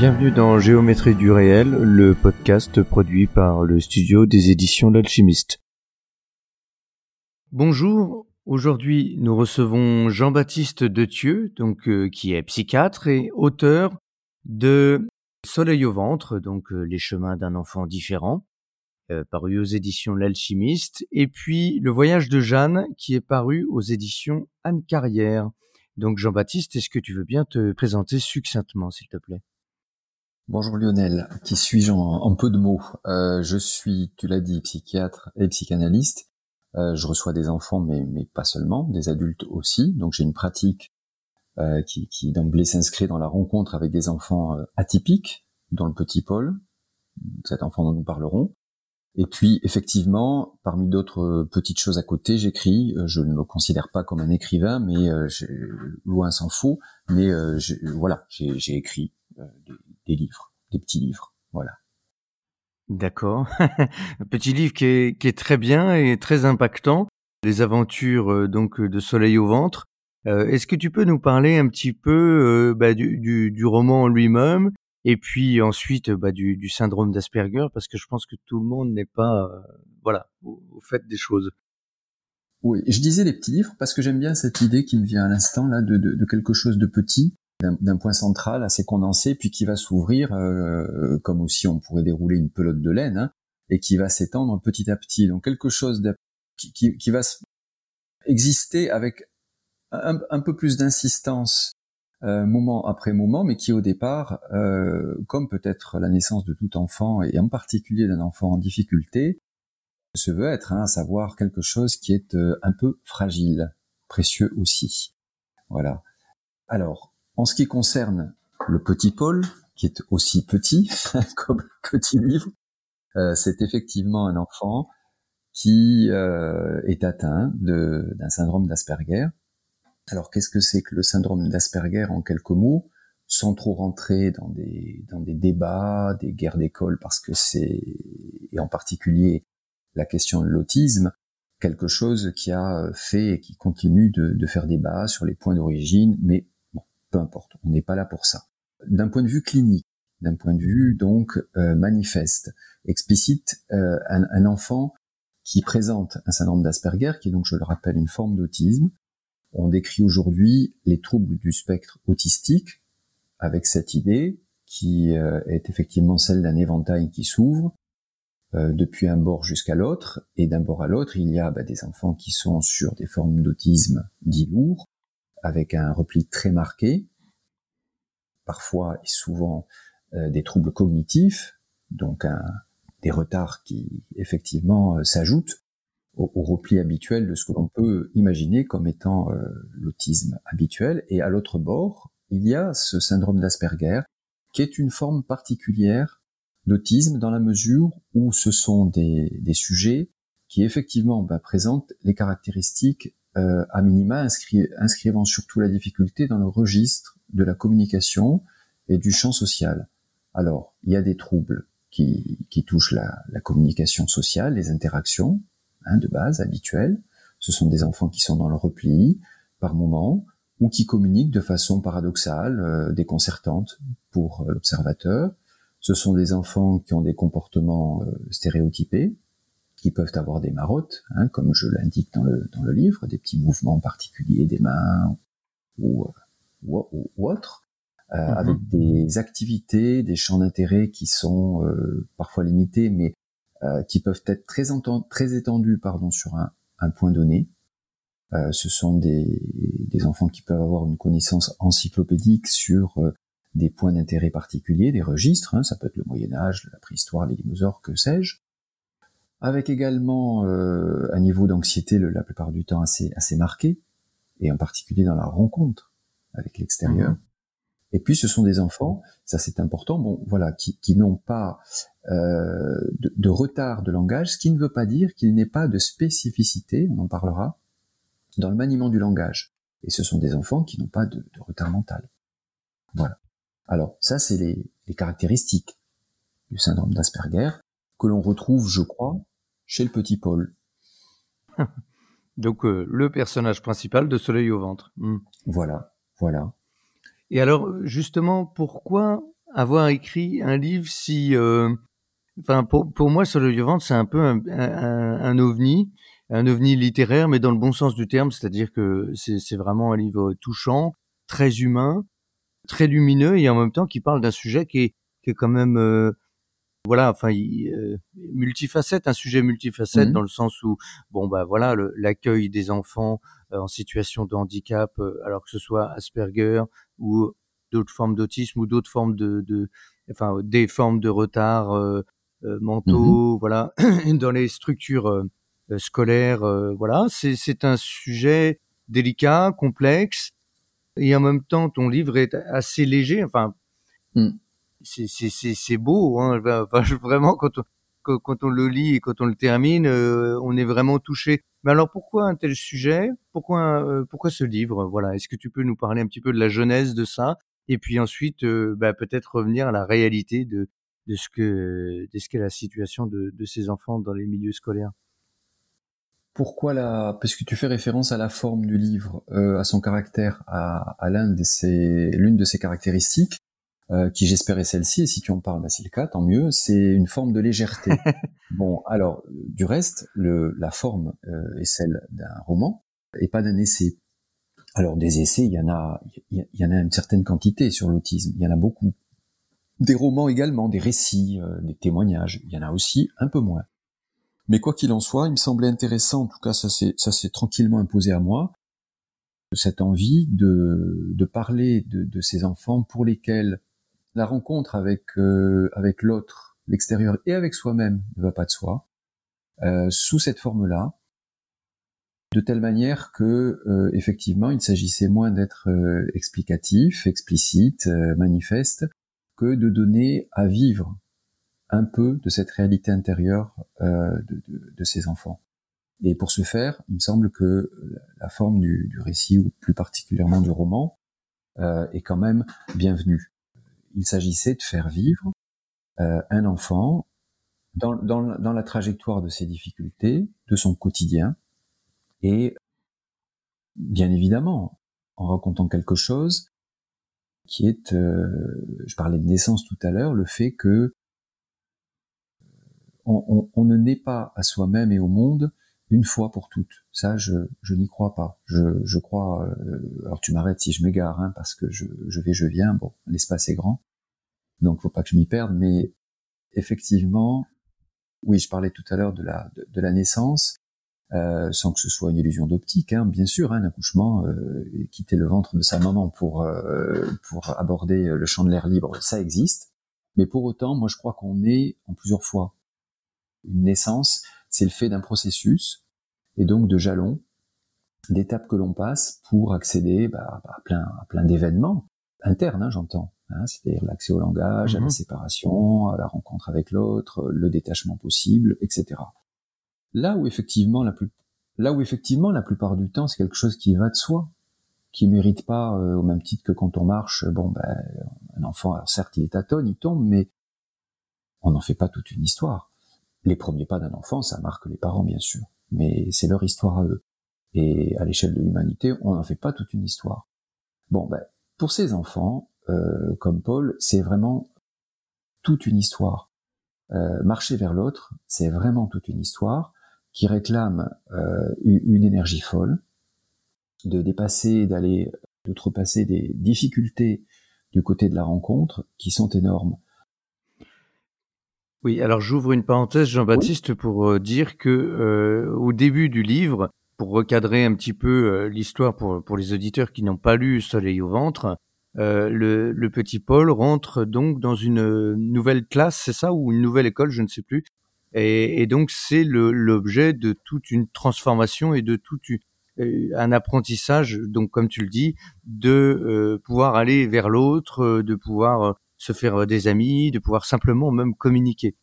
Bienvenue dans Géométrie du réel, le podcast produit par le studio des éditions L'Alchimiste. Bonjour, aujourd'hui nous recevons Jean-Baptiste Dethieux, donc euh, qui est psychiatre et auteur de Soleil au ventre, donc euh, les chemins d'un enfant différent, euh, paru aux éditions L'Alchimiste, et puis Le voyage de Jeanne, qui est paru aux éditions Anne Carrière. Donc Jean-Baptiste, est-ce que tu veux bien te présenter succinctement, s'il te plaît? Bonjour Lionel, qui suis-je en, peu de mots? Euh, Je suis, tu l'as dit, psychiatre et psychanalyste. Euh, je reçois des enfants, mais, mais pas seulement, des adultes aussi. Donc j'ai une pratique euh, qui, qui d'emblée s'inscrit dans la rencontre avec des enfants euh, atypiques, dont le petit Paul, cet enfant dont nous parlerons. Et puis effectivement, parmi d'autres petites choses à côté, j'écris. Je ne me considère pas comme un écrivain, mais loin s'en faut. Mais voilà, j'ai écrit des livres, des petits livres, voilà. D'accord. Un petit livre qui est, qui est, très bien et très impactant. Les aventures euh, donc de Soleil au ventre. Euh, Est-ce que tu peux nous parler un petit peu euh, bah, du, du, du, roman lui-même et puis ensuite bah, du, du, syndrome d'Asperger? Parce que je pense que tout le monde n'est pas euh, voilà au, au, fait des choses. Oui, je disais les petits livres parce que j'aime bien cette idée qui me vient à l'instant là de, de, de, quelque chose de petit d'un point central assez condensé, puis qui va s'ouvrir euh, comme aussi on pourrait dérouler une pelote de laine, hein, et qui va s'étendre petit à petit. Donc quelque chose qui, qui, qui, va exister avec un, peu plus d'insistance euh, moment après moment, mais qui au départ, euh, comme peut-être la naissance de tout enfant, et en particulier d'un enfant en difficulté, se veut être, hein, à savoir quelque chose qui est euh, un peu fragile, précieux aussi. Voilà. Alors, en ce qui concerne le petit Paul, qui est aussi petit comme le petit livre, euh, c'est effectivement un enfant qui euh, est atteint d'un syndrome d'Asperger. Alors qu'est-ce que c'est que le syndrome d'Asperger en quelques mots, sans trop rentrer dans des, dans des débats, des guerres d'école, parce que c'est, et en particulier la question de l'autisme, quelque chose qui a fait et qui continue de, de faire débat sur les points d'origine, mais peu importe, on n'est pas là pour ça. D'un point de vue clinique, d'un point de vue donc euh, manifeste, explicite, euh, un, enfant qui présente un syndrome d'Asperger, qui est donc, je le rappelle, une forme d'autisme, on décrit aujourd'hui les troubles du spectre autistique avec cette idée qui euh, est effectivement celle d'un éventail qui s'ouvre depuis un bord jusqu'à l'autre, et d'un bord à l'autre, il y a bah, des enfants qui sont sur des formes d'autisme dit lourds, avec un repli très marqué, parfois et souvent euh, des troubles cognitifs, donc des retards qui effectivement euh, s'ajoutent au, repli habituel de ce que l'on peut imaginer comme étant euh, l'autisme habituel. Et à l'autre bord, il y a ce syndrome d'Asperger, qui est une forme particulière d'autisme dans la mesure où ce sont des, sujets qui effectivement ben, présentent les caractéristiques euh, à minima inscri inscrivant surtout la difficulté dans le registre de la communication et du champ social. Alors, il y a des troubles qui, qui touchent la, la, communication sociale, les interactions hein, de base habituelles. Ce sont des enfants qui sont dans le repli par moment ou qui communiquent de façon paradoxale, euh, déconcertante pour euh, l'observateur. Ce sont des enfants qui ont des comportements euh, stéréotypés, qui peuvent avoir des marottes, hein, comme je l'indique dans le, dans le livre, des petits mouvements particuliers des mains ou, ou, ou autres, euh, mm -hmm. avec des activités, des champs d'intérêt qui sont euh, parfois limités, mais euh, qui peuvent être très, très étendus pardon, sur un, un point donné. Euh, ce sont des, des, enfants qui peuvent avoir une connaissance encyclopédique sur euh, des points d'intérêt particuliers, des registres, hein, ça peut être le Moyen Âge, la préhistoire, les dinosaures, que sais-je, avec également euh, un niveau d'anxiété la plupart du temps assez, assez marqué, et en particulier dans la rencontre avec l'extérieur. Mmh. Et puis ce sont des enfants, ça c'est important, bon voilà, qui, qui n'ont pas euh, de, de, retard de langage, ce qui ne veut pas dire qu'il n'est pas de spécificité, on en parlera, dans le maniement du langage. Et ce sont des enfants qui n'ont pas de, de, retard mental. Voilà. Alors ça c'est les, les caractéristiques du syndrome d'Asperger que l'on retrouve, je crois, chez le petit Paul. Donc euh, le personnage principal de Soleil au ventre. Hmm. Voilà, voilà. Et alors justement, pourquoi avoir écrit un livre si, euh, enfin pour, pour moi Soleil au ventre c'est un peu un, un, un, ovni, un ovni littéraire, mais dans le bon sens du terme, c'est-à-dire que c'est vraiment un livre touchant, très humain, très lumineux et en même temps qui parle d'un sujet qui est, qui est quand même euh, voilà, enfin, euh, multifacette, un sujet multifacette mmh. dans le sens où, bon, bah voilà, l'accueil des enfants euh, en situation de handicap, euh, alors que ce soit Asperger ou d'autres formes d'autisme ou d'autres formes de, de, enfin, des formes de retard euh, mentaux, mmh. voilà, dans les structures scolaires, voilà, c'est un sujet délicat, complexe, et en même temps, ton livre est assez léger, enfin. Mmh c'est beau, hein, vraiment quand on, quand, on le lit et quand on le termine, euh, on est vraiment touché. Mais alors pourquoi un tel sujet? Pourquoi euh, pourquoi ce livre? Voilà, est-ce que tu peux nous parler un petit peu de la genèse de ça? Et puis ensuite euh, bah, peut-être revenir à la réalité de de ce que de ce qu'est la situation de, de ces enfants dans les milieux scolaires. Pourquoi la Parce que tu fais référence à la forme du livre, à son caractère, à, à l'une de ses caractéristiques. Euh, qui j'espérais celle-ci, et si tu en parles, bah c'est le cas, tant mieux, c'est une forme de légèreté. bon, alors, du reste, le, la forme euh, est celle d'un roman, et pas d'un essai. Alors, des essais, il y en a, il y en a une certaine quantité sur l'autisme, il y en a beaucoup. Des romans également, des récits, euh, des témoignages, il y en a aussi un peu moins. Mais quoi qu'il en soit, il me semblait intéressant, en tout cas ça s'est, ça s'est tranquillement imposé à moi, cette envie de, de parler de, de ces enfants pour lesquels la rencontre avec euh, avec l'autre, l'extérieur et avec soi-même ne va pas de soi, euh, sous cette forme-là, de telle manière que euh, effectivement il s'agissait moins d'être explicatif, explicite, manifeste, que de donner à vivre un peu de cette réalité intérieure de, de, ces enfants. Et pour ce faire, il me semble que la forme du récit, ou plus particulièrement du roman, est quand même bienvenue il s'agissait de faire vivre euh, un enfant dans, la trajectoire de ses difficultés, de son quotidien, et bien évidemment, en racontant quelque chose qui est, euh, je parlais de naissance tout à l'heure, le fait que on, on ne naît pas à soi-même et au monde une fois pour toutes. Ça, je, je n'y crois pas. Je, je crois. Euh, alors tu m'arrêtes si je m'égare, hein, parce que je, je vais, je viens. Bon, l'espace est grand, donc faut pas que je m'y perde. Mais effectivement, oui, je parlais tout à l'heure de la de, la naissance, euh, sans que ce soit une illusion d'optique, hein, bien sûr, hein, un accouchement, euh, quitter le ventre de sa maman pour euh, pour aborder le champ de l'air libre, ça existe. Mais pour autant, moi, je crois qu'on est en plusieurs fois. Une naissance, c'est le fait d'un processus et donc de jalons, d'étapes que l'on passe pour accéder bah, à plein, à plein d'événements internes, hein, j'entends. Hein, c'est-à-dire l'accès au langage, à la mhm. séparation, à la rencontre avec l'autre, le détachement possible, etc. Là où effectivement la plus, là où effectivement la plupart du temps c'est quelque chose qui va de soi, qui mérite pas euh, au même titre que quand on marche. Bon, ben un enfant, alors certes il est tâtonne, il tombe, mais on n'en fait pas toute une histoire les premiers pas d'un enfant, ça marque les parents, bien sûr, mais c'est leur histoire à eux. Et à l'échelle de l'humanité, on n'en fait pas toute une histoire. Bon, ben, pour ces enfants, euh, comme Paul, c'est vraiment toute une histoire. Euh, marcher vers l'autre, c'est vraiment toute une histoire qui réclame euh, une énergie folle, de dépasser, d'aller, d'outrepasser des difficultés du côté de la rencontre qui sont énormes. Oui, alors j'ouvre une parenthèse, Jean-Baptiste, pour euh, dire que euh, au début du livre, pour recadrer un petit peu euh, l'histoire pour, pour les auditeurs qui n'ont pas lu Soleil au ventre, le, le, petit Paul rentre donc dans une nouvelle classe, c'est ça, ou une nouvelle école, je ne sais plus. Et, et donc c'est l'objet de toute une transformation et de toute une, un apprentissage, donc comme tu le dis, de pouvoir aller vers l'autre, de pouvoir se faire des amis, de pouvoir simplement même communiquer.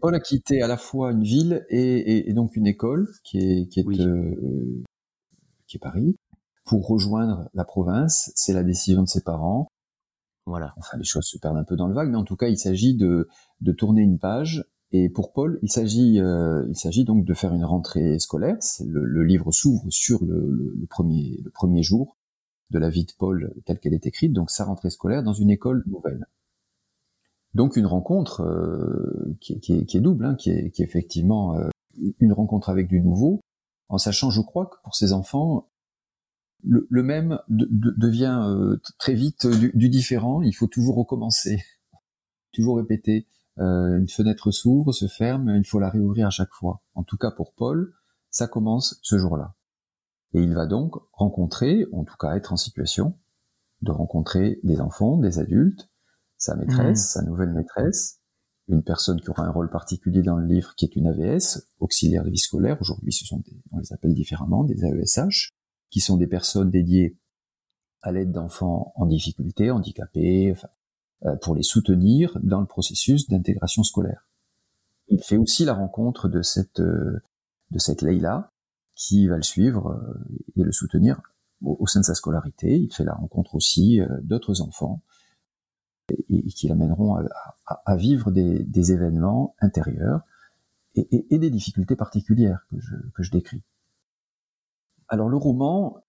Paul a quitté à la fois une ville et, donc une école qui est qui est qui est Paris pour rejoindre la province. C'est la décision de ses parents. Voilà. Enfin, les choses se perdent un peu dans le vague, mais en tout cas, il s'agit de, de tourner une page. Et pour Paul, il s'agit, euh, il s'agit donc de faire une rentrée scolaire. Le, le, livre s'ouvre sur le, le, premier, le premier jour de la vie de Paul telle qu'elle est écrite, donc sa rentrée scolaire dans une école nouvelle. Donc une rencontre euh, qui, est, double, hein, qui, est, effectivement euh, une rencontre avec du nouveau, en sachant, je crois, que pour ces enfants, le, même devient euh, très vite du, différent. Il faut toujours recommencer, toujours répéter. Une fenêtre s'ouvre, se ferme, il faut la réouvrir à chaque fois. En tout cas pour Paul, ça commence ce jour-là. Et il va donc rencontrer, en tout cas être en situation, de rencontrer des enfants, des adultes, sa maîtresse, mmh. sa nouvelle maîtresse, une personne qui aura un rôle particulier dans le livre qui est une AVS, auxiliaire de vie scolaire. Aujourd'hui, ce sont des, on les appelle différemment, des AESH qui sont des personnes dédiées à l'aide d'enfants en difficulté, handicapés, euh, pour les soutenir dans le processus d'intégration scolaire. Il fait aussi la rencontre de cette euh, de cette Leïla qui va le suivre euh, et le soutenir au, sein de sa scolarité. Il fait la rencontre aussi d'autres enfants et, qui l'amèneront à, vivre des, événements intérieurs et, des difficultés particulières que je, décris. Alors le roman,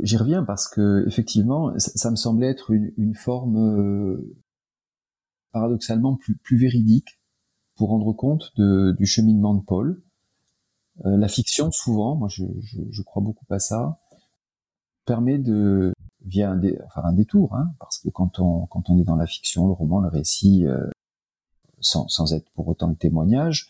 j'y reviens parce que effectivement, ça, me semblait être une, forme euh, paradoxalement plus, véridique pour rendre compte du cheminement de Paul. Euh, la fiction, souvent, moi je, je, je, crois beaucoup à ça, permet de via un, dé, enfin un détour, hein, parce que quand on quand on est dans la fiction, le roman, le récit, euh, sans, sans être pour autant le témoignage,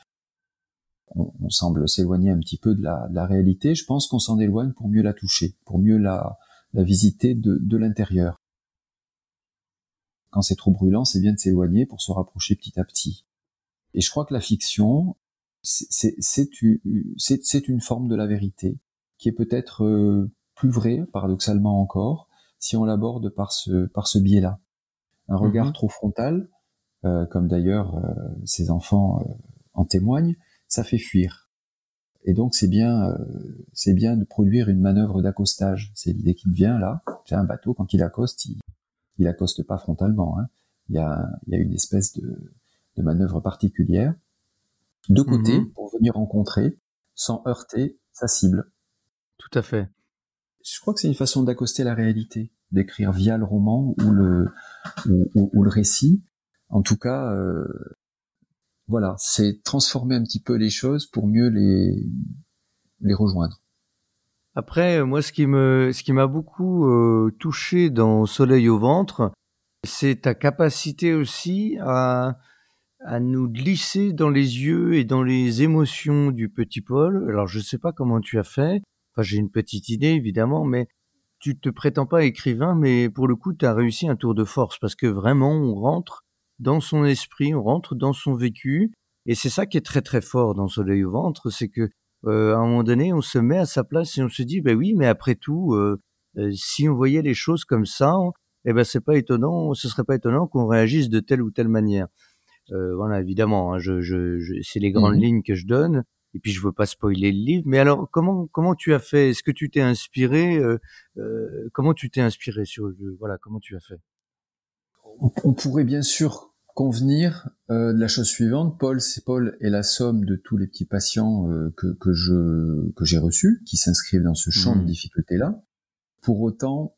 on, semble s'éloigner un petit peu de la, réalité. Je pense qu'on s'en éloigne pour mieux la toucher, pour mieux la, visiter de, l'intérieur. Quand c'est trop brûlant, c'est bien de s'éloigner pour se rapprocher petit à petit. Et je crois que la fiction, c'est une forme de la vérité qui est peut-être euh, plus vraie, paradoxalement encore, si on l'aborde par ce, par ce biais-là. Un regard mm-hmm. trop frontal, euh, comme d'ailleurs euh, ces enfants en témoignent, ça fait fuir. Et donc c'est bien, euh, c'est bien de produire une manœuvre d'accostage. C'est l'idée qui me vient là. Un bateau quand il accoste, il, il accoste pas frontalement. Hein. Il y a, il y a une espèce de, de manœuvre particulière de côté mhm. pour venir rencontrer sans heurter sa cible. Tout à fait. Je crois que c'est une façon d'accoster la réalité, d'écrire via le roman ou le ou, ou, le récit. En tout cas, euh, voilà, c'est transformer un petit peu les choses pour mieux les les rejoindre. Après, moi, ce qui me, ce qui m'a beaucoup euh, touché dans Soleil au ventre, c'est ta capacité aussi à à nous glisser dans les yeux et dans les émotions du petit Paul. Alors, je sais pas comment tu as fait. Enfin, j'ai une petite idée évidemment, mais tu te prétends pas écrivain, mais pour le coup, tu as réussi un tour de force parce que vraiment, on rentre dans son esprit, on rentre dans son vécu. Et c'est ça qui est très très fort dans Soleil au ventre, c'est que euh, à un moment donné, on se met à sa place et on se dit, ben oui, mais après tout, euh, euh, si on voyait les choses comme ça, eh ben c'est pas étonnant, ce serait pas étonnant qu'on réagisse de telle ou telle manière. Voilà, évidemment, hein, je, je, je c'est les grandes mmh lignes que je donne. Et puis je veux pas spoiler le livre, mais alors comment comment tu as fait? Est-ce que tu t'es inspiré Comment tu t'es inspiré sur voilà comment tu as fait? On pourrait bien sûr convenir euh, de la chose suivante. Paul, c'est Paul est la somme de tous les petits patients euh, que, que je que j'ai reçus, qui s'inscrivent dans ce champ de mmh. difficulté-là. Pour autant,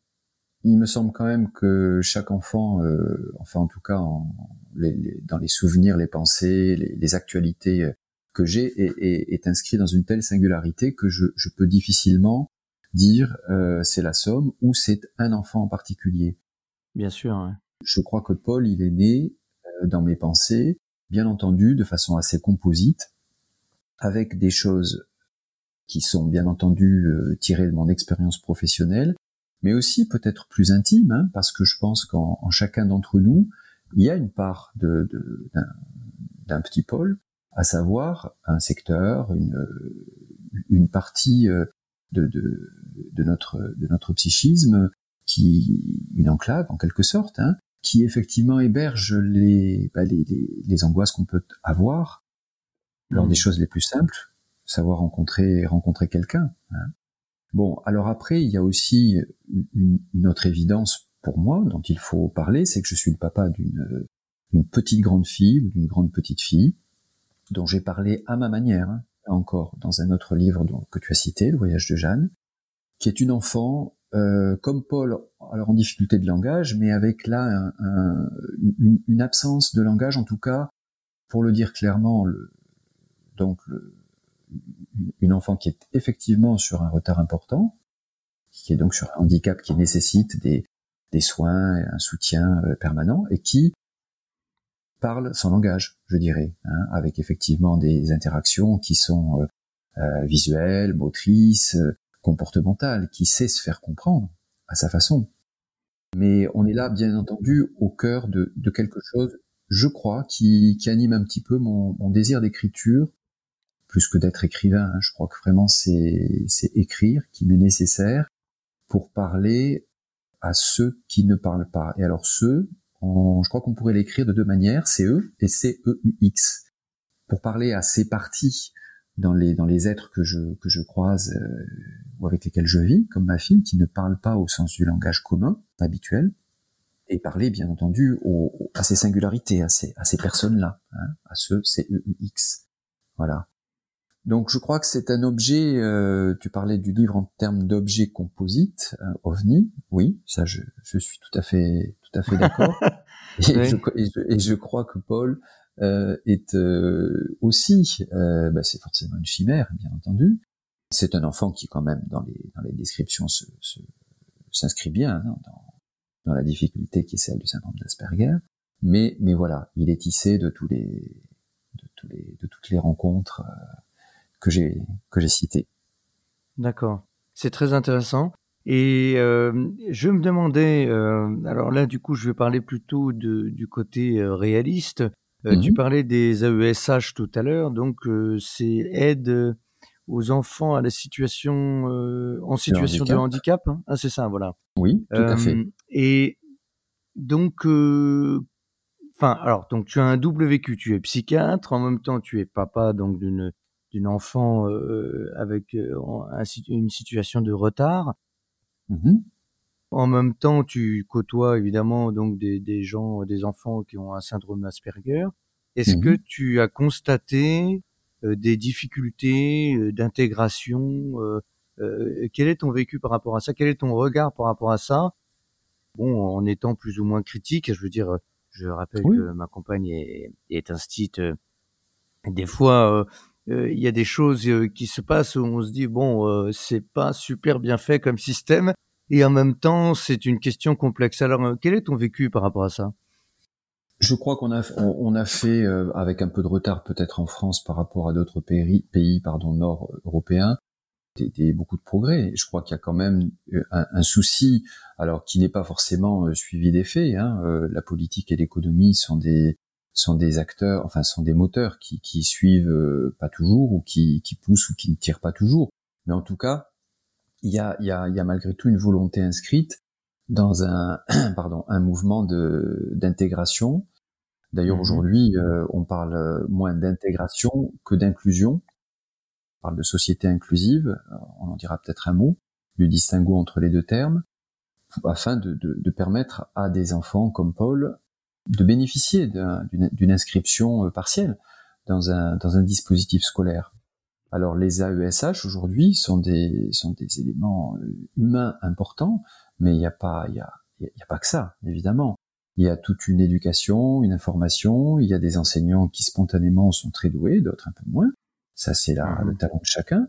il me semble quand même que chaque enfant, euh, enfin en tout cas en, les, dans les souvenirs, les pensées, les, les actualités que j'ai, est, est, est, inscrit dans une telle singularité que je, je peux difficilement dire c'est la somme ou c'est un enfant en particulier. Bien sûr. Hein. Je crois que Paul, il est né euh, dans mes pensées, bien entendu, de façon assez composite, avec des choses qui sont bien entendu euh, tirées de mon expérience professionnelle, mais aussi peut-être plus intimes, hein, parce que je pense qu'en chacun d'entre nous, il y a une part de, d'un petit pôle, à savoir un secteur, une, une partie euh, de, de, de notre de notre psychisme, qui une enclave en quelque sorte, hein, qui effectivement héberge les, bah, les, les, les, angoisses qu'on peut avoir lors des mmh. choses les plus simples, savoir rencontrer rencontrer quelqu'un. Hein. Bon, alors après, il y a aussi une, autre évidence pour moi dont il faut parler, c'est que je suis le papa d'une une petite grande fille ou d'une grande petite fille dont j'ai parlé à ma manière, hein, encore dans un autre livre que tu as cité, Le voyage de Jeanne, qui est une enfant euh, comme Paul, alors en difficulté de langage, mais avec là un, une, une, absence de langage, en tout cas, pour le dire clairement, le, donc le, une enfant qui est effectivement sur un retard important, qui est donc sur un handicap qui nécessite des, des soins, un soutien euh, permanent, et qui parle son langage, je dirais, hein, avec effectivement des interactions qui sont euh, euh visuelles, motrices, comportementales, qui sait se faire comprendre à sa façon. Mais on est là, bien entendu, au cœur de, de quelque chose, je crois, qui, qui, anime un petit peu mon, mon désir d'écriture, plus que d'être écrivain. Hein. Je crois que vraiment c'est écrire qui m'est nécessaire pour parler à ceux qui ne parlent pas. Et alors ceux, je crois qu'on pourrait l'écrire de deux manières, CE et C-E-U-X. Pour parler à ces parties dans les, dans les êtres que je, que je croise euh, ou avec lesquels je vis, comme ma fille, qui ne parle pas au sens du langage commun, habituel, et parler, bien entendu, à ces singularités, à ces, à ces personnes-là, hein, à ce C-E-U-X. Voilà. Donc je crois que c'est un objet, euh, tu parlais du livre en termes d'objet composite, ovni, oui, ça je, je suis tout à fait tout à fait d'accord. et, je, crois que Paul euh, est euh, aussi, euh, bah, c'est forcément une chimère, bien entendu. C'est un enfant qui, quand même, dans les, dans les descriptions, s'inscrit bien hein, dans, dans, la difficulté qui est celle du syndrome d'Asperger. Mais, mais voilà, il est tissé de tous les, de tous les, de toutes les rencontres que j'ai que j'ai citées. D'accord, c'est très intéressant. Et euh, je me demandais, euh, alors là du coup je vais parler plutôt de, du côté euh, réaliste. Euh, Tu parlais des AESH tout à l'heure, donc c'est aide aux enfants à la situation en situation de handicap. Hein ah, c'est ça, voilà. Oui, tout à fait. Et donc, enfin, alors donc tu as un double vécu. Tu es psychiatre, en même temps tu es papa donc d'une d'une enfant avec une situation de retard. Mmh en même temps, tu côtoies évidemment donc des, des, gens, des enfants qui ont un syndrome Asperger. Est-ce mmh que tu as constaté euh, des difficultés euh, d'intégration euh, Quel est ton vécu par rapport à ça? Quel est ton regard par rapport à ça? Bon, en étant plus ou moins critique, je veux dire, je rappelle que ma compagne est, est instite. des fois, il y a des choses qui se passent où on se dit bon, c'est pas super bien fait comme système et en même temps, c'est une question complexe. Alors, euh, quel est ton vécu par rapport à ça? Je crois qu'on a on, a fait euh, avec un peu de retard peut-être en France par rapport à d'autres pays pays pardon nord européens des, beaucoup de progrès. Je crois qu'il y a quand même euh, un, souci alors qui n'est pas forcément suivi des faits. Hein. la politique et l'économie sont des sont des acteurs, enfin sont des moteurs qui, qui suivent pas toujours ou qui, qui poussent ou qui ne tirent pas toujours. Mais en tout cas, il y a, y, a, y a malgré tout une volonté inscrite dans un, pardon, un mouvement de d'intégration. D'ailleurs, mhm. aujourd'hui, euh, on parle moins d'intégration que d'inclusion. On parle de société inclusive. Euh, on en dira peut-être un mot du distinguo entre les deux termes, afin de, de, de permettre à des enfants comme Paul de bénéficier d'une inscription euh, partielle dans un, dans un dispositif scolaire. Alors les AESH aujourd'hui sont des sont des éléments euh, humains importants, mais il n'y a pas il y a, y a pas que ça évidemment. Il y a toute une éducation, une information. Il y a des enseignants qui spontanément sont très doués, d'autres un peu moins. Ça c'est là le talent de chacun.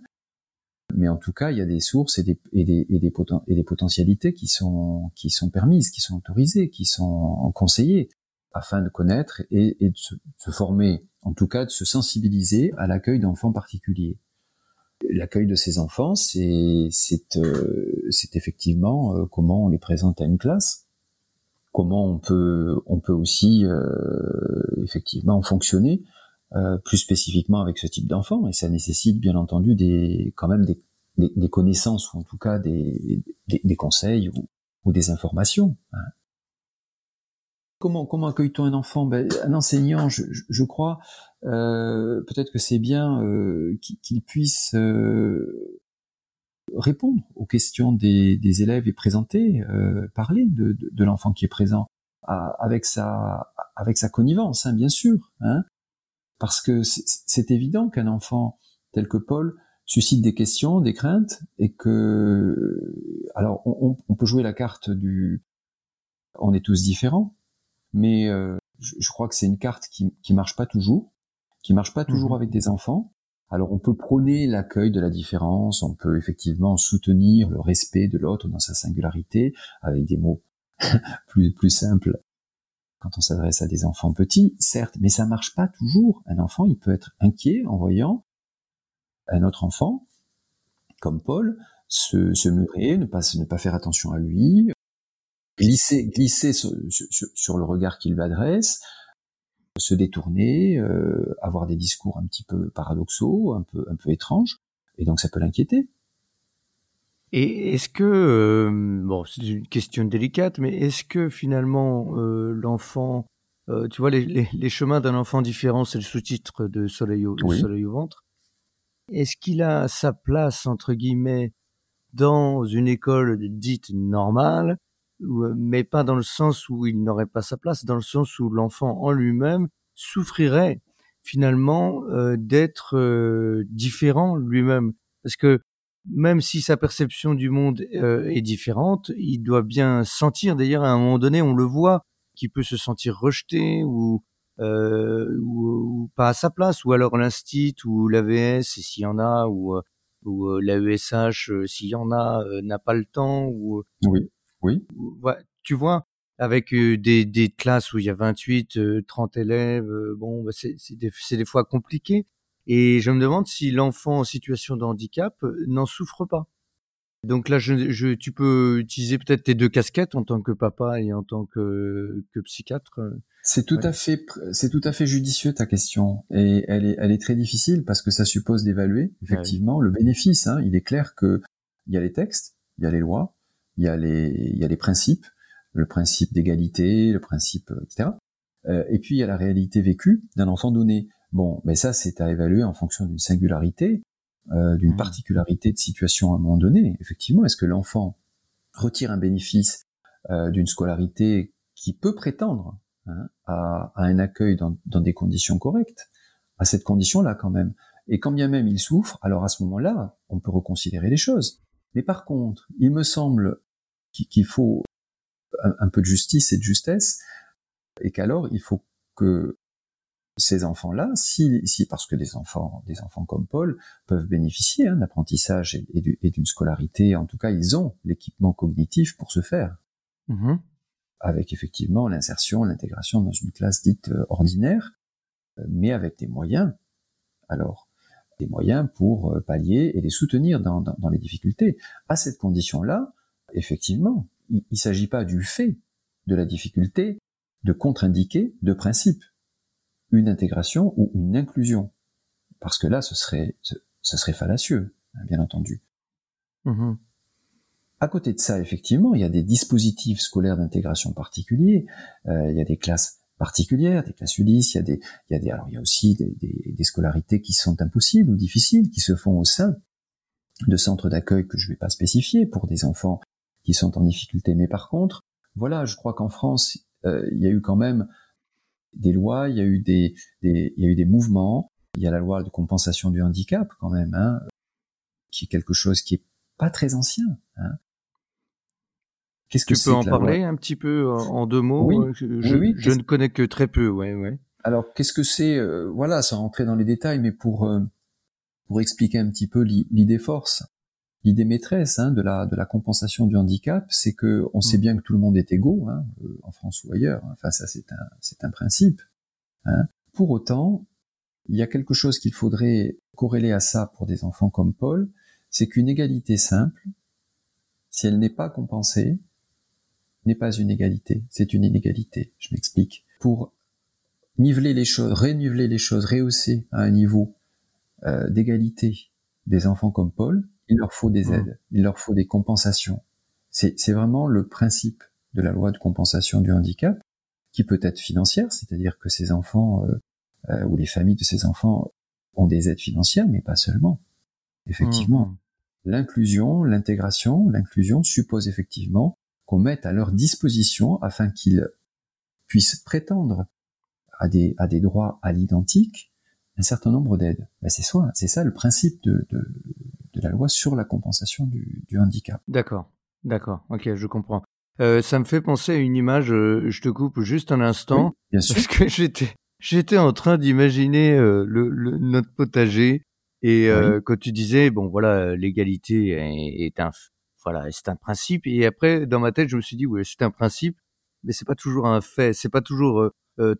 Mais en tout cas, il y a des sources et des, et des, et des, et des potentialités qui sont, qui sont permises, qui sont autorisées, qui sont conseillées afin de connaître et, et de se former en tout cas de se sensibiliser à l'accueil d'enfants particuliers. L'accueil de ces enfants, c'est euh, effectivement euh, comment on les présente à une classe, comment on peut on peut aussi euh, effectivement fonctionner plus spécifiquement avec ce type d'enfants et ça nécessite bien entendu des quand même des, des, connaissances ou en tout cas des, des, conseils ou, des informations. Hein. Comment, comment accueille-t-on un enfant? Ben, Un enseignant, je, crois, euh, peut-être que c'est bien euh, qu'il puisse euh, répondre aux questions des, élèves et présenter, parler de, l'enfant qui est présent avec sa avec sa connivence, hein, bien sûr, hein, parce que c'est évident qu'un enfant tel que Paul suscite des questions, des craintes, et que alors on peut jouer la carte du on est tous différents, mais euh, je, je, crois que c'est une carte qui qui marche pas toujours, qui marche pas toujours mmh avec des enfants. Alors on peut prôner l'accueil de la différence, on peut effectivement soutenir le respect de l'autre dans sa singularité avec des mots plus plus simples quand on s'adresse à des enfants petits, certes, mais ça marche pas toujours. Un enfant, il peut être inquiet en voyant un autre enfant, comme Paul, se, se murer, ne pas, ne pas faire attention à lui, glisser, glisser sur, sur, le regard qu'il lui adresse, se détourner, euh, avoir des discours un petit peu paradoxaux, un peu, un peu étranges, et donc ça peut l'inquiéter. Et est-ce que, euh, bon, c'est une question délicate, mais est-ce que finalement euh, l'enfant, euh, tu vois, les, les, les chemins d'un enfant différent, c'est le sous-titre de Soleil au, Soleil au ventre. Est-ce qu'il a sa place entre guillemets dans une école dite normale, mais pas dans le sens où il n'aurait pas sa place, dans le sens où l'enfant en lui-même souffrirait finalement d'être différent lui-même, parce que même si sa perception du monde euh, est différente, il doit bien sentir, d'ailleurs à un moment donné, on le voit, qu'il peut se sentir rejeté ou, euh, pas à sa place, ou alors l'instit ou l'AVS s'il y en a, ou, euh, ou l'AESH s'il y en a, n'a pas le temps. Ou, oui, oui. tu vois, avec des, des classes où il y a 28, 30 élèves, bon, bah, c'est des, des fois compliqué. Et je me demande si l'enfant en situation de handicap euh, n'en souffre pas. Donc là, je, je, tu peux utiliser peut-être tes deux casquettes en tant que papa et en tant que, que psychiatre. Euh. C'est tout à fait, c'est tout à fait judicieux ta question et elle est, elle est très difficile parce que ça suppose d'évaluer effectivement le bénéfice. Hein. Il est clair que il y a les textes, il y a les lois, il y a les, il y a les principes, le principe d'égalité, le principe, etc. Euh, et puis il y a la réalité vécue d'un enfant donné. Bon, mais ça, c'est à évaluer en fonction d'une singularité, euh, d'une mmh. particularité de situation à un moment donné. Effectivement, est-ce que l'enfant retire un bénéfice euh, d'une scolarité qui peut prétendre hein, à, à, un accueil dans, dans, des conditions correctes, à cette condition-là quand même. Et quand bien même il souffre, alors à ce moment-là, on peut reconsidérer les choses. Mais par contre, il me semble qu'il faut un, peu de justice et de justesse, et qu'alors il faut que ces enfants-là, si, si, parce que des enfants, des enfants comme Paul peuvent bénéficier hein, d'apprentissage et, d'une scolarité, en tout cas, ils ont l'équipement cognitif pour se faire, mmh avec effectivement l'insertion, l'intégration dans une classe dite euh, ordinaire, euh, mais avec des moyens. Alors, des moyens pour euh, pallier et les soutenir dans, dans, les difficultés. À cette condition-là, effectivement, il ne s'agit pas du fait de la difficulté de contre-indiquer de principe une intégration ou une inclusion. Parce que là, ce serait, ce, serait fallacieux, hein, bien entendu. Mmh à côté de ça, effectivement, il y a des dispositifs scolaires d'intégration particuliers. Euh, il y a des classes particulières, des classes Ulysse. Il y a des, il y a des, alors il y a aussi des, des, des scolarités qui sont impossibles ou difficiles, qui se font au sein de centres d'accueil que je ne vais pas spécifier pour des enfants qui sont en difficulté. Mais par contre, voilà, je crois qu'en France, euh, il y a eu quand même des lois, il y a eu des, des, il y a eu des mouvements. Il y a la loi de compensation du handicap quand même, hein, qui est quelque chose qui est pas très ancien. Hein. Qu'est-ce que tu peux en parler un petit peu euh, en deux mots? Oui, je, oui, je ne connais que très peu, ouais, ouais. Alors qu'est-ce que c'est euh, Voilà, sans rentrer dans les détails, mais pour euh, pour expliquer un petit peu l'idée force l'idée maîtresse hein, de la de la compensation du handicap, c'est que on sait mm. bien que tout le monde est égaux, hein, euh, en France ou ailleurs. Enfin, ça c'est un c'est un principe. Hein. Pour autant, il y a quelque chose qu'il faudrait corréler à ça pour des enfants comme Paul, c'est qu'une égalité simple, si elle n'est pas compensée, n'est pas une égalité, c'est une inégalité. Je m'explique. Pour niveler les choses, réniveler les choses, rehausser à un niveau euh, d'égalité des enfants comme Paul, il leur faut des Mmh. aides, il leur faut des compensations. C'est c'est vraiment le principe de la loi de compensation du handicap, qui peut être financière, c'est-à-dire que ces enfants euh, euh, ou les familles de ces enfants ont des aides financières, mais pas seulement. Effectivement, Mmh. l'inclusion, l'intégration, l'inclusion suppose effectivement qu'on mette à leur disposition afin qu'ils puissent prétendre à des, à des droits à l'identique un certain nombre d'aides. Ben c'est ça, c'est ça le principe de, de, de la loi sur la compensation du, du handicap. D'accord, d'accord, ok, je comprends. Euh, ça me fait penser à une image, euh, je te coupe juste un instant, Oui, bien sûr. parce que j'étais, j'étais en train d'imaginer euh, le, le- notre potager, et euh, quand tu disais, bon voilà, l'égalité est, est un, voilà, c'est un principe, et après, dans ma tête, je me suis dit, oui, c'est un principe, mais c'est pas toujours un fait, c'est pas toujours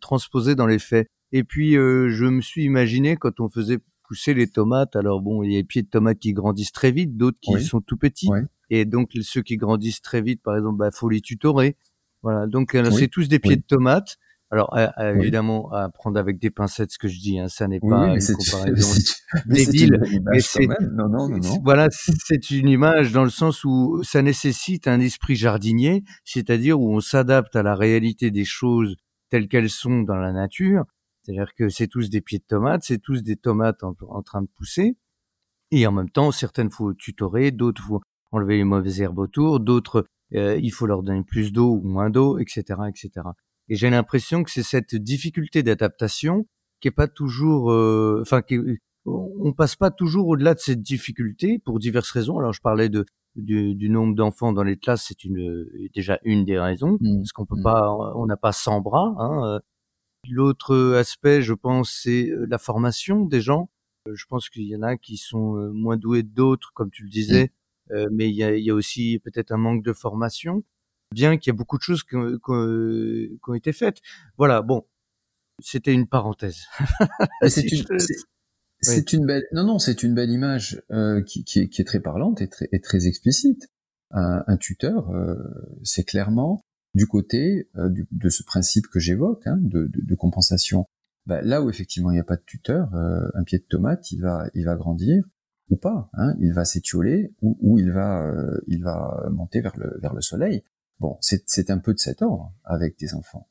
transposé dans les faits. Et puis, euh, je me suis imaginé quand on faisait pousser les tomates, alors bon, il y a les pieds de tomates qui grandissent très vite, d'autres qui Oui. sont tout petits. Oui. Et donc ceux qui grandissent très vite, par exemple, bah faut les tutorer. Voilà. Donc euh, Oui. c'est tous des pieds de tomates. Alors euh, euh, évidemment à prendre avec des pincettes ce que je dis, hein, ça n'est pas une comparaison. débile, mais c'est-. Non, non, non. Voilà, c'est une image dans le sens où ça nécessite un esprit jardinier, c'est-à-dire où on s'adapte à la réalité des choses telles qu'elles sont dans la nature. C'est-à-dire que c'est tous des pieds de tomates, c'est tous des tomates en, en train de pousser. Et en même temps, certaines faut tutorer, d'autres faut enlever les mauvaises herbes autour, d'autres euh, il faut leur donner plus d'eau ou moins d'eau, etc., etc. Et j'ai l'impression que c'est cette difficulté d'adaptation qui est pas toujours, euh, enfin, qui on passe pas toujours au-delà de cette difficulté pour diverses raisons. Alors je parlais de du, du nombre d'enfants dans les classes, c'est une déjà une des raisons, Mm. parce qu'on peut Mm. pas, on n'a pas 100 bras. Hein. L'autre aspect, je pense, c'est euh, la formation des gens. Euh, Je pense qu'il y en a qui sont euh, moins doués que d'autres, comme tu le disais, euh, mais il y a, il y a aussi peut-être un manque de formation, bien qu'il y a beaucoup de choses qui ont, qui été faites. Voilà, bon, c'était une parenthèse. C'est une, c'est une belle, non, non, c'est une belle image euh, qui, qui, est, qui est très parlante et très, et très explicite. Un, un tuteur, euh, c'est clairement du côté euh, du- de ce principe que j'évoque, hein, de, de, de compensation. Bah, là où effectivement il n'y a pas de tuteur, euh, un pied de tomate, il va, il va grandir ou pas, hein, il va s'étioler ou, ou il va, euh, il va monter vers le, vers le soleil. Bon, c'est c'est un peu de cet ordre avec des enfants.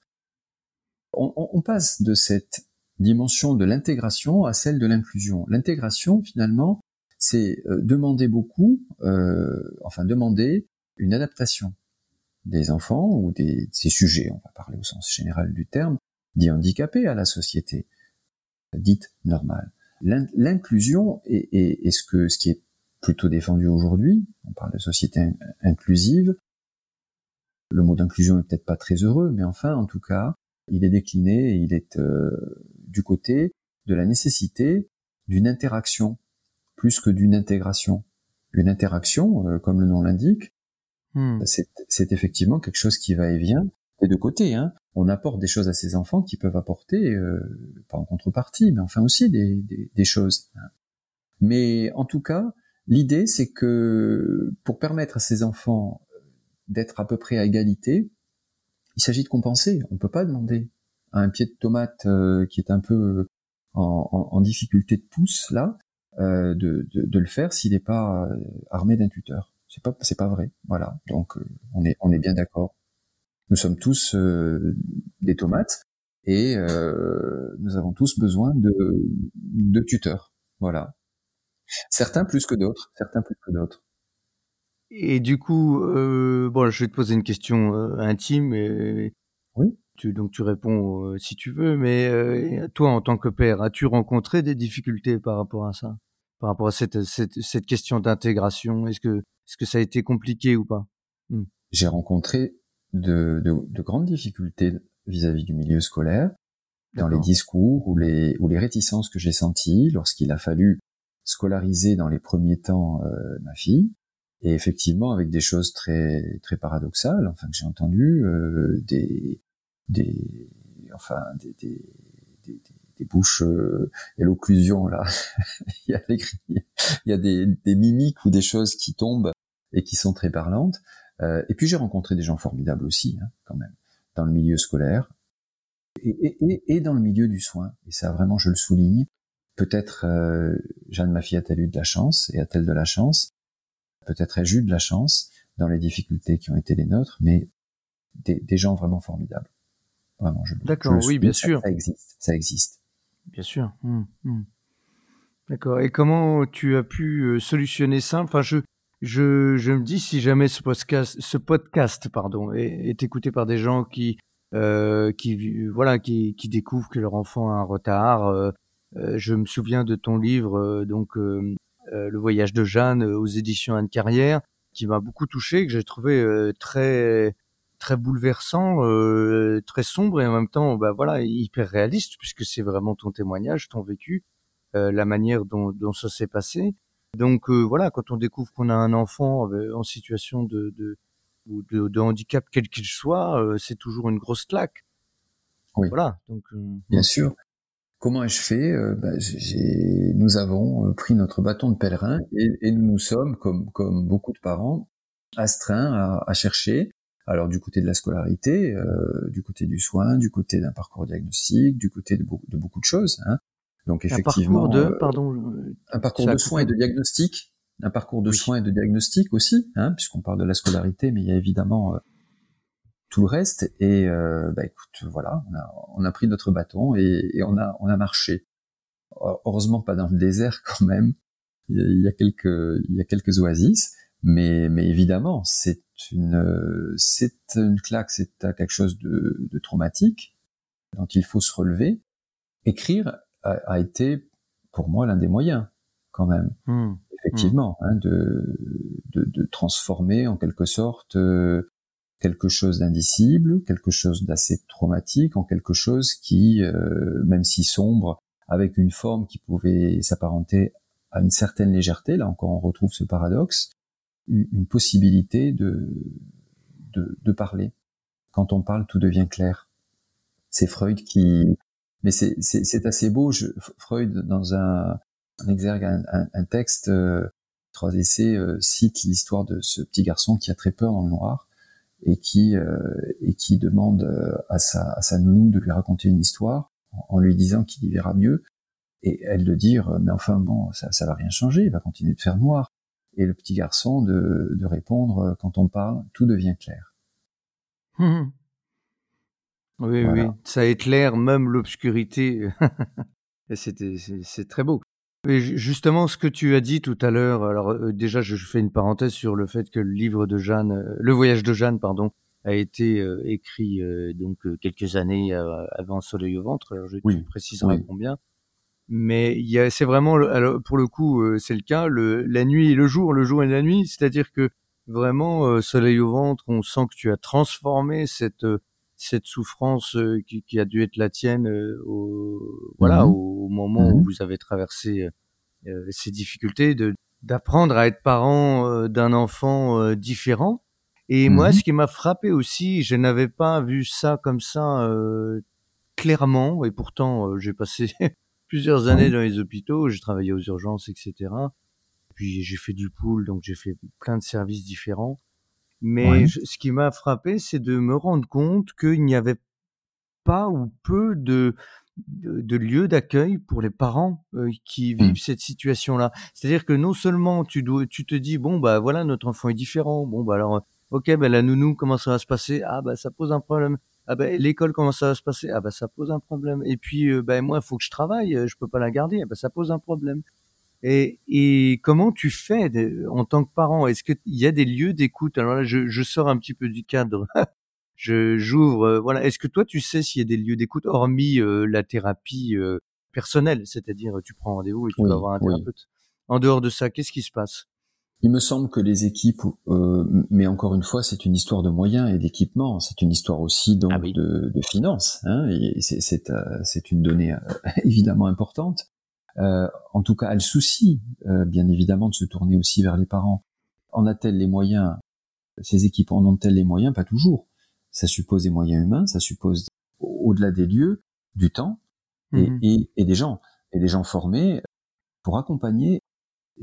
On, on- on passe de cette dimension de l'intégration à celle de l'inclusion. L'intégration, finalement, c'est euh, demander beaucoup, euh, enfin demander une adaptation des enfants ou des, ces sujets, on va parler au sens général du terme, dits handicapés à la société, dite normale. L'in- L'inclusion est, ce, ce qui est plutôt défendu aujourd'hui, on parle de société in- inclusive, le mot d'inclusion est peut-être pas très heureux, mais enfin, en tout cas, il est décliné et il est euh, du côté de la nécessité d'une interaction plus que d'une intégration. Une interaction, euh, comme le nom l'indique, Hmm. c'est effectivement quelque chose qui va et vient des deux côtés. Hein. On apporte des choses à ces enfants qui peuvent apporter, euh, pas en contrepartie, mais enfin aussi des, choses. hein. Mais en tout cas, l'idée c'est que pour permettre à ces enfants d'être à peu près à égalité, il s'agit de compenser. On peut pas demander à un pied de tomate euh, qui est un peu en, difficulté de pouce là euh, de, de, de le faire s'il n'est pas euh, armé d'un tuteur. C'est pas c'est pas vrai. Voilà. Donc euh, on est on est bien d'accord. Nous sommes tous euh, des tomates et euh, nous avons tous besoin de de tuteurs. Voilà. Certains plus que d'autres. Certains plus que d'autres. Et du coup, euh, bon, je vais te poser une question euh, intime. Et Oui. Tu, donc tu réponds euh, si tu veux, mais euh, toi, en tant que père, as-tu rencontré des difficultés par rapport à ça, par rapport à cette cette, cette question d'intégration? Est-ce que est-ce que ça a été compliqué ou pas? J'ai rencontré de, de, de grandes difficultés vis-à-vis du milieu scolaire, dans les discours ou les, ou les réticences que j'ai senties lorsqu'il a fallu scolariser dans les premiers temps euh, ma fille, et effectivement avec des choses très très paradoxales, enfin que j'ai entendu euh, des des enfin des, des, des- des bouches euh, et l'occlusion là, il y a des il y a des, des mimiques ou des choses qui tombent et qui sont très parlantes. Euh, et puis j'ai rencontré des gens formidables aussi, hein, quand même, dans le milieu scolaire et, et, et- et dans le milieu du soin. Et ça, vraiment, je le souligne. Peut-être euh, Jeanne, ma fille, a-t-elle eu de la chance et a-t-elle de la chance? Peut-être ai-je eu de la chance dans les difficultés qui ont été les nôtres, mais des, des gens vraiment formidables. Vraiment, je D'accord, oui, bien sûr. Ça existe, ça existe. Bien sûr. Hum, hum. D'accord. Et comment tu as pu euh, solutionner ça? Enfin, je, je, je me dis si jamais ce podcast, ce podcast pardon, est, écouté par des gens qui, euh, qui, voilà, qui, qui découvrent que leur enfant a un retard. Euh, euh je me souviens de ton livre, euh, donc euh, Le voyage de Jeanne aux éditions Anne Carrière, qui m'a beaucoup touché, que j'ai trouvé très très bouleversant, très sombre et en même temps, bah voilà, hyper réaliste puisque c'est vraiment ton témoignage, ton vécu, la manière dont, dont ça s'est passé. Donc euh, voilà, quand on découvre qu'on a un enfant euh, en situation de, de, de, handicap quel qu'il soit, euh, c'est toujours une grosse claque. Oui. Voilà. Donc bien sûr. Comment ai-je fait bah, Nous avons pris notre bâton de pèlerin et, et, nous nous sommes, comme, comme beaucoup de parents, astreints à, à chercher. Alors du côté de la scolarité, du côté du soin, du côté d'un parcours diagnostique, du côté de, de beaucoup de choses. Hein. Donc effectivement, un parcours de, pardon, un parcours de soins et de diagnostic, un parcours de soins et de diagnostic aussi, hein, puisqu'on parle de la scolarité, mais il y a évidemment euh, tout le reste. Et euh, bah, écoute, voilà, on a, on a pris notre bâton et, et, on a on a marché. Heureusement pas dans le désert quand même. Il y a quelques il y a quelques oasis, mais mais évidemment c'est une c'est une claque, c'est quelque chose de, de traumatique dont il faut se relever. Écrire a, été pour moi l'un des moyens quand même. Hmm. Effectivement, Hein, de, de, de, transformer en quelque sorte euh, quelque chose d'indicible, quelque chose d'assez traumatique en quelque chose qui, euh, même si sombre, avec une forme qui pouvait s'apparenter à une certaine légèreté, là encore on retrouve ce paradoxe, une possibilité de, de, de parler. Quand on parle, tout devient clair. C'est Freud qui, mais c'est assez beau. Freud, dans un, un exergue, un, un, texte, euh, trois essais, euh, cite l'histoire de ce petit garçon qui a très peur dans le noir et qui euh, et qui demande euh, à sa, à sa nounou de lui raconter une histoire en, lui disant qu'il y verra mieux et elle de dire mais enfin bon ça ça va rien changer il va continuer de faire noir et le petit garçon de, de répondre quand on parle tout devient clair hum. Oui, oui, ça éclaire même l'obscurité. c'est très beau. Et justement, ce que tu as dit tout à l'heure, alors euh, déjà, je fais une parenthèse sur le fait que le livre de Jeanne, euh, le voyage de Jeanne, pardon, a été euh, écrit donc quelques années avant Soleil au ventre. Alors je oui, préciserai combien. Mais c'est vraiment, alors pour le coup, c'est le cas, le, la nuit et le jour, le jour et la nuit, c'est-à-dire que vraiment Soleil au ventre, on sent que tu as transformé cette cette souffrance euh, qui, qui, a dû être la tienne euh, au, voilà, mhm. au moment où mhm. vous avez traversé euh, ces difficultés, de d'apprendre à être parent d'un enfant différent. Et moi, mhm. ce qui m'a frappé aussi, je n'avais pas vu ça comme ça clairement, et pourtant j'ai passé plusieurs années dans les hôpitaux, j'ai travaillé aux urgences, etc. Puis j'ai fait du pool, donc j'ai fait plein de services différents. Mais ce qui m'a frappé, c'est de me rendre compte qu'il n'y avait pas ou peu de, de, lieux d'accueil pour les parents euh, qui mmh. vivent cette situation-là. C'est-à-dire que non seulement tu, dois, tu te dis, bon, bah voilà, notre enfant est différent. Bon, bah alors, ok, bah la nounou, comment ça va se passer? Ah, bah ça pose un problème. Ah, bah l'école, comment ça va se passer? Ah, bah ça pose un problème. Et puis, euh, bah moi, il faut que je travaille, je peux pas la garder. Ah, bah ça pose un problème. Et, et, comment tu fais en tant que parent? Est-ce qu'il y a des lieux d'écoute? Alors là, je, je, sors un petit peu du cadre. je j'ouvre. Euh, voilà. Est-ce que toi, tu sais s'il y a des lieux d'écoute hormis euh, la thérapie euh, personnelle, c'est-à-dire tu prends rendez-vous et tu vas voir un thérapeute. En dehors de ça, qu'est-ce qui se passe? Il me semble que les équipes, mais encore une fois, c'est une histoire de moyens et d'équipement. C'est une histoire aussi donc ah de, de, finances. Hein, et c'est une donnée évidemment importante. Euh, en tout cas, a le souci, euh, bien évidemment, de se tourner aussi vers les parents. En a-t-elle les moyens? Ces équipes en ont-elles les moyens? Pas toujours. Ça suppose des moyens humains, ça suppose, au-delà des lieux, du temps et, mhm. et, et, des gens, et des gens formés pour accompagner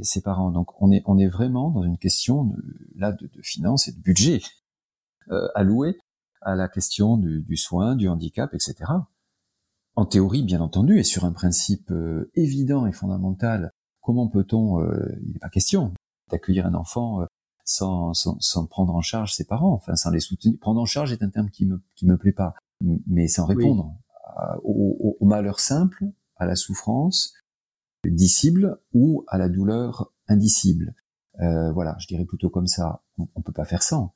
ces parents. Donc, on est, on est vraiment dans une question de, là de, de finances et de budget euh, alloué à la question du, du soin, du handicap, etc en théorie bien entendu, et sur un principe euh, évident et fondamental, comment peut-on, euh, il n'est pas question d'accueillir un enfant euh, sans, sans, sans, prendre en charge ses parents, enfin sans les soutenir. Prendre en charge est un terme qui me qui me plaît pas, mais sans répondre au, au, malheur simple, à la souffrance dissible ou à la douleur indicible. Euh, voilà, je dirais plutôt comme ça. On, on peut pas faire sans,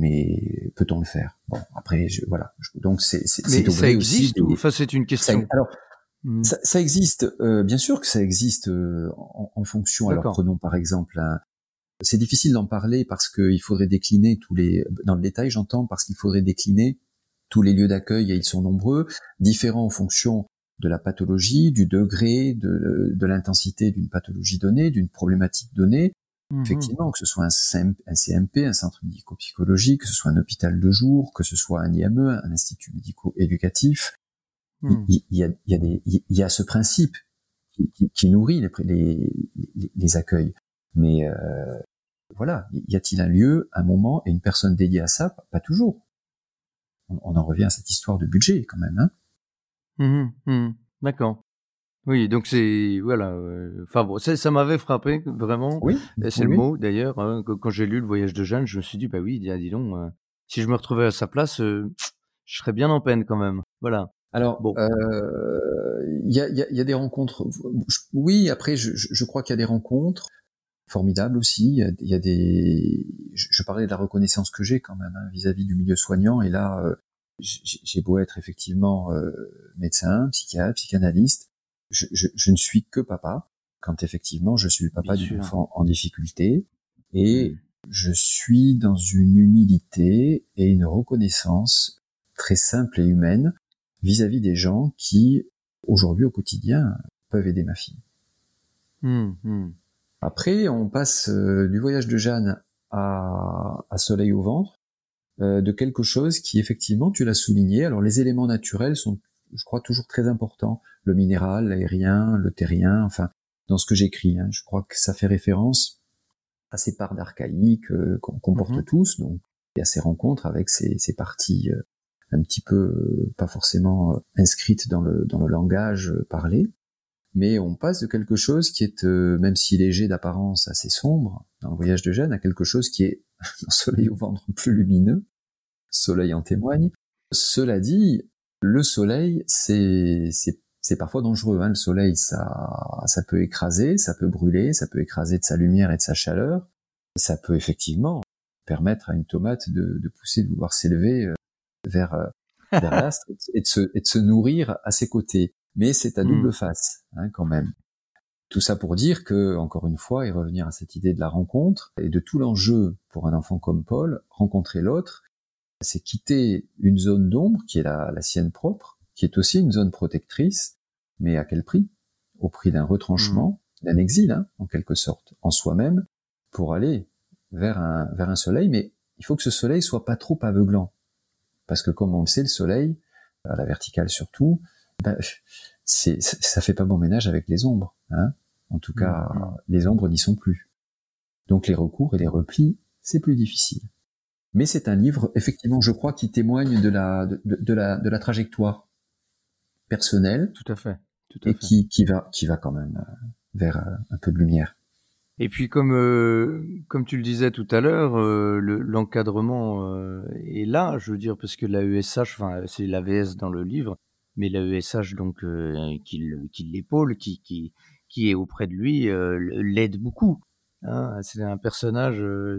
mais peut-on le faire? Bon, après, je, voilà. donc c'est c'est ça existe ou enfin c'est une question. alors hmm. ça, ça, existe, euh, bien sûr que ça existe euh, en, en, fonction. Alors prenons par exemple un, c'est difficile d'en parler parce qu'il faudrait décliner tous les, dans le détail j'entends, parce qu'il faudrait décliner tous les lieux d'accueil et ils sont nombreux, différents en fonction de la pathologie, du degré, de, de l'intensité d'une pathologie donnée, d'une problématique donnée. Mhm. Effectivement, que ce soit un, CMP, un centre médico-psychologique, que ce soit un hôpital de jour, que ce soit un IME, un institut médico-éducatif, il, y, a, il, y a des, il y a ce principe qui, qui, qui nourrit les, les, les, accueils. Mais euh, voilà, y a-t-il un lieu, un moment et une personne dédiée à ça? Pas toujours. On, en revient à cette histoire de budget quand même. Hein mmh mmh. D'accord. Oui, donc c'est voilà. Euh, enfin bon, ça, ça m'avait frappé vraiment. Oui. C'est le mot d'ailleurs. Hein, quand j'ai lu le Voyage de Jeanne, je me suis dit bah oui, dis, donc, euh, si je me retrouvais à sa place, euh, je serais bien en peine quand même. Voilà. Alors, bon, il y, a, y, a, y, a, des rencontres. Oui, après, je, je crois qu'il y a des rencontres formidable aussi. Il y a, des, je, parlais de la reconnaissance que j'ai quand même hein, vis-à-vis du milieu soignant, et là, j'ai beau être effectivement euh, médecin, psychiatre, psychanalyste, je, je, ne suis que papa quand effectivement je suis le papa du enfant en difficulté, et je suis dans une humilité et une reconnaissance très simple et humaine vis-à-vis des gens qui, aujourd'hui au quotidien, peuvent aider ma fille. Mmh, mmh. Après, on passe euh, du voyage de Jeanne à, à Soleil au ventre, euh, de quelque chose qui, effectivement, tu l'as souligné. Alors, les éléments naturels sont, je crois, toujours très importants. Le minéral, l'aérien, le terrien, enfin, dans ce que j'écris. Hein, je crois que ça fait référence à ces parts d'archaïque euh, qu'on comporte mhm. tous. Donc, il y a ces rencontres avec ces, ces parties un petit peu pas forcément inscrites dans le, dans le langage parlé mais on passe de quelque chose qui est, euh, même si léger d'apparence assez sombre, dans le voyage de Jeanne, à quelque chose qui est un soleil au ventre plus lumineux. Soleil en témoigne. Cela dit, le soleil, c'est, c'est, parfois dangereux. Hein. Le soleil, ça, ça peut écraser, ça peut brûler, ça peut écraser de sa lumière et de sa chaleur. Ça peut effectivement permettre à une tomate de, de pousser, de vouloir s'élever euh, vers, euh, vers l'astre et de, se, et de se nourrir à ses côtés mais c'est à double hmm. face hein, quand même. Tout ça pour dire que, encore une fois, et revenir à cette idée de la rencontre et de tout l'enjeu pour un enfant comme Paul, rencontrer l'autre, c'est quitter une zone d'ombre qui est la, la, sienne propre, qui est aussi une zone protectrice, mais à quel prix? Au prix d'un retranchement, hmm. d'un exil, hein, en quelque sorte, en soi-même, pour aller vers un, vers un soleil, mais il faut que ce soleil soit pas trop aveuglant. Parce que comme on le sait, le soleil, à la verticale surtout, ben, c'est, ça fait pas bon ménage avec les ombres. Hein en tout cas, mm-hmm. les ombres n'y sont plus. Donc les recours et les replis, c'est plus difficile. Mais c'est un livre, effectivement, je crois, qui témoigne de la, de, de la, de la trajectoire personnelle. Tout à fait. Tout à et Qui, qui va, qui va quand même euh, vers euh, un peu de lumière. Et puis comme euh, comme tu le disais tout à l'heure, l'encadrement est là, je veux dire, parce que la ESH, enfin c'est l'AVS dans le livre, mais l'AESH donc euh, qui, qui l'épaule, qui, qui, qui est auprès de lui, l'aide beaucoup. Hein. c'est un personnage euh,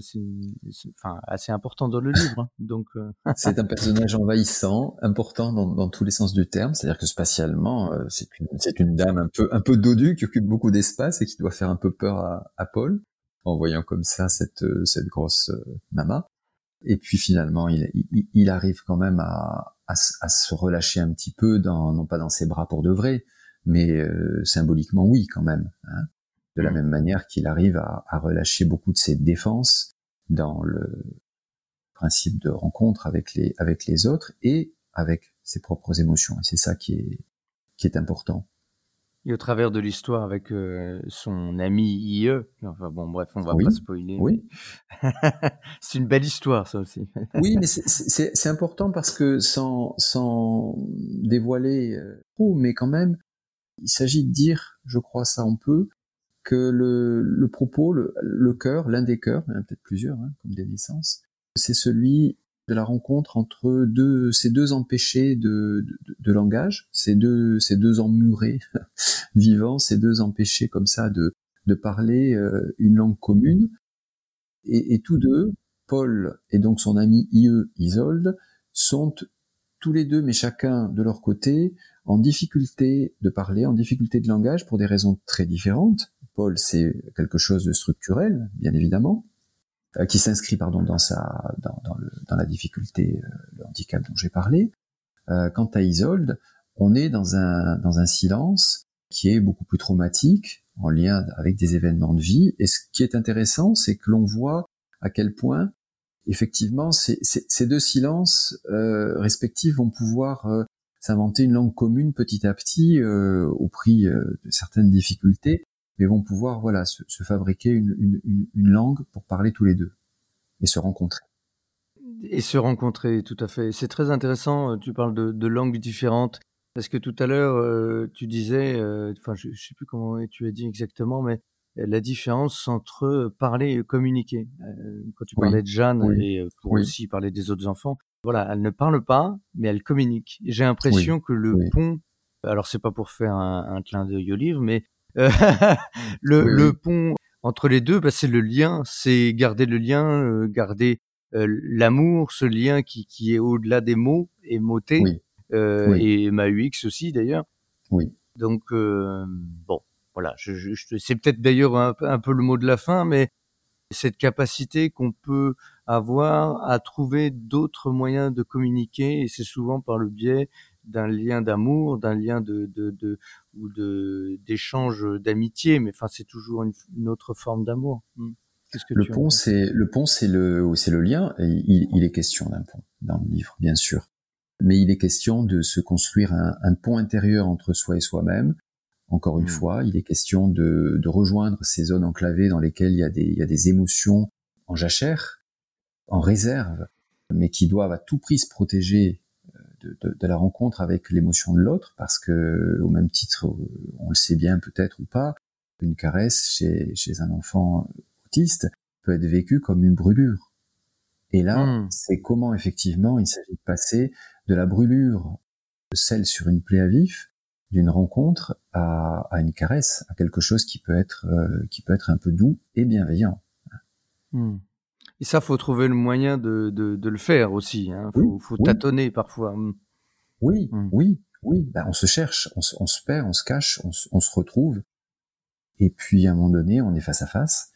assez important dans le livre. Hein. donc c'est un personnage envahissant, important dans, tous les sens du terme. C'est-à-dire que spatialement, c'est une, c'est une dame un peu dodue qui occupe beaucoup d'espace et qui doit faire un peu peur à, Paul en voyant comme ça cette grosse mama. Et puis finalement, il, arrive quand même à, se relâcher un petit peu, dans, non pas dans ses bras pour de vrai, mais euh, symboliquement oui quand même. Hein. De la mm. même manière qu'il arrive à, à, relâcher beaucoup de ses défenses dans le principe de rencontre avec les avec les autres et avec ses propres émotions. Et c'est ça qui est qui est important. Et au travers de l'histoire avec euh, son ami IE, enfin bon, bref, on va pas spoiler. Oui. c'est une belle histoire, ça aussi. oui, mais c'est important parce que sans, sans dévoiler euh, trop, mais quand même, il s'agit de dire, je crois ça on peut, que le, le propos, le, le cœur, l'un des cœurs, il y en a peut-être plusieurs, hein, comme des naissances, c'est celui de la rencontre entre deux, ces deux empêchés de, de, de langage, ces deux, ces deux emmurés vivants, ces deux empêchés comme ça de, de parler euh, une langue commune. Et, et, tous deux, Paul et donc son ami IE, Isolde, sont tous les deux, mais chacun de leur côté, en difficulté de parler, en difficulté de langage pour des raisons très différentes. Paul, c'est quelque chose de structurel, bien évidemment, euh, qui s'inscrit pardon dans la difficulté, euh, le handicap dont j'ai parlé. Euh, quant à Isolde, on est dans un silence qui est beaucoup plus traumatique, en lien avec des événements de vie. Et ce qui est intéressant, c'est que l'on voit à quel point effectivement ces, deux silences euh, respectifs vont pouvoir s'inventer une langue commune petit à petit au prix de certaines difficultés mais vont pouvoir voilà se, se fabriquer une, une, une, langue pour parler tous les deux et se rencontrer. Et se rencontrer, tout à fait. C'est très intéressant. Euh, tu parles de, de, langues différentes. Parce que tout à l'heure, euh, tu disais, euh, enfin, je, je sais plus comment tu as dit exactement, mais la différence entre parler et communiquer. Euh, quand tu parlais oui, de Jeanne oui, et pour oui. aussi parler des autres enfants, voilà, elle ne parle pas, mais elle communique. J'ai l'impression que le pont, alors c'est pas pour faire un, un clin d'œil au livre, mais le, oui, le pont entre les deux, bah, c'est le lien, c'est garder le lien, euh, garder euh, l'amour, ce lien qui, qui est au-delà des mots et motés, oui. Euh, et MAUX aussi d'ailleurs. Oui. Donc euh, bon, voilà, je, je, je c'est peut-être d'ailleurs un, un, peu le mot de la fin, mais cette capacité qu'on peut avoir à trouver d'autres moyens de communiquer, et c'est souvent par le biais d'un lien d'amour, d'un lien de, de, de, ou de d'échange d'amitié, mais enfin c'est toujours une, une, autre forme d'amour. Hmm. Que le, pont, c'est, le pont, c'est le, c'est le lien. Et il, il est question d'un pont dans le livre, bien sûr, mais il est question de se construire un, un pont intérieur entre soi et soi-même. Encore une mmh. fois, il est question de, de rejoindre ces zones enclavées dans lesquelles il y a des, il y a des émotions en jachère, en réserve, mais qui doivent à tout prix se protéger de, de, de, la rencontre avec l'émotion de l'autre, parce que au même titre, on le sait bien peut-être ou pas, une caresse chez, chez un enfant autiste peut être vécue comme une brûlure. Et là, mmh. c'est comment effectivement il s'agit de passer de la brûlure, celle sur une plaie à vif, d'une rencontre à, à, une caresse, à quelque chose qui peut être euh, qui peut être un peu doux et bienveillant. Mmh. Et ça, faut trouver le moyen de, de, de le faire aussi. Hein. Faut, oui, faut oui. tâtonner parfois. Mmh. Oui, mmh. oui, oui. Ben, on se cherche, on se, on se, perd, on se cache, on se, on se, retrouve. Et puis à un moment donné, on est face à face.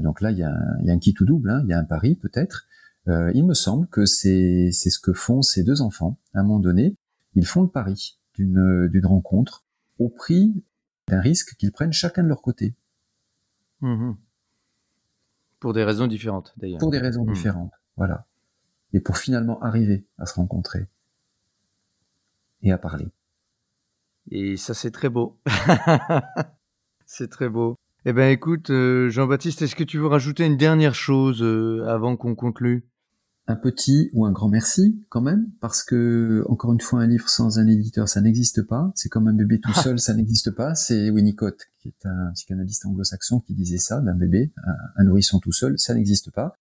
Donc là, il y a un, il y a un qui tout double. Hein. Il y a un pari peut-être. Euh, il me semble que c'est ce que font ces deux enfants. À un moment donné, ils font le pari d'une d'une rencontre au prix d'un risque qu'ils prennent chacun de leur côté. Mmh. Pour des raisons différentes, d'ailleurs. Pour des raisons mmh. différentes, voilà. Et pour finalement arriver à se rencontrer et à parler. Et ça, c'est très beau. c'est très beau. Eh ben, écoute, euh, Jean-Baptiste, est-ce que tu veux rajouter une dernière chose euh, avant qu'on conclue? Un petit ou un grand merci quand même, parce que encore une fois, un livre sans un éditeur, ça n'existe pas. C'est comme un bébé tout seul, ça n'existe pas. C'est Winnicott, qui est un psychanalyste anglo-saxon, qui disait ça d'un bébé, un, nourrisson tout seul, ça n'existe pas.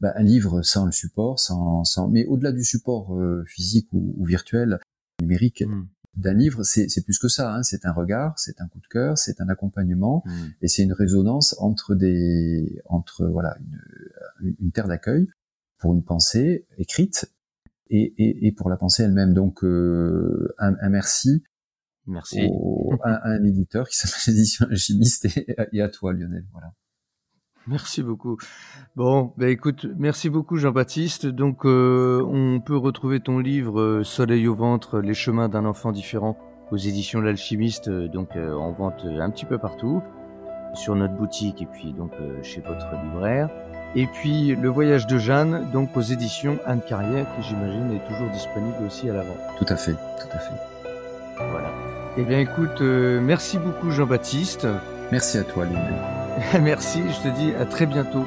Ben, un livre sans le support, sans, sans... mais au-delà du support euh, physique ou, ou, virtuel, numérique, mm. d'un livre, c'est plus que ça. Hein. C'est un regard, c'est un coup de cœur, c'est un accompagnement, mm. et c'est une résonance entre des, entre voilà, une, une terre d'accueil pour une pensée écrite et, et, et pour la pensée elle-même. Donc euh, un, un, merci, merci. Au, à, un éditeur qui s'appelle Édition Chimiste et, et, à toi Lionel. Voilà. Merci beaucoup. Bon, bah écoute, merci beaucoup Jean-Baptiste. Donc euh, on peut retrouver ton livre euh, Soleil au ventre, les chemins d'un enfant différent aux éditions L'Alchimiste, donc euh, en vente un petit peu partout sur notre boutique et puis donc chez votre libraire. Et puis Le Voyage de Jeanne, donc aux éditions Anne Carrière, qui j'imagine est toujours disponible aussi à la vente. Tout à fait, tout à fait. Voilà. Eh bien écoute, euh, merci beaucoup Jean-Baptiste. Merci à toi Lionel. merci, je te dis à très bientôt.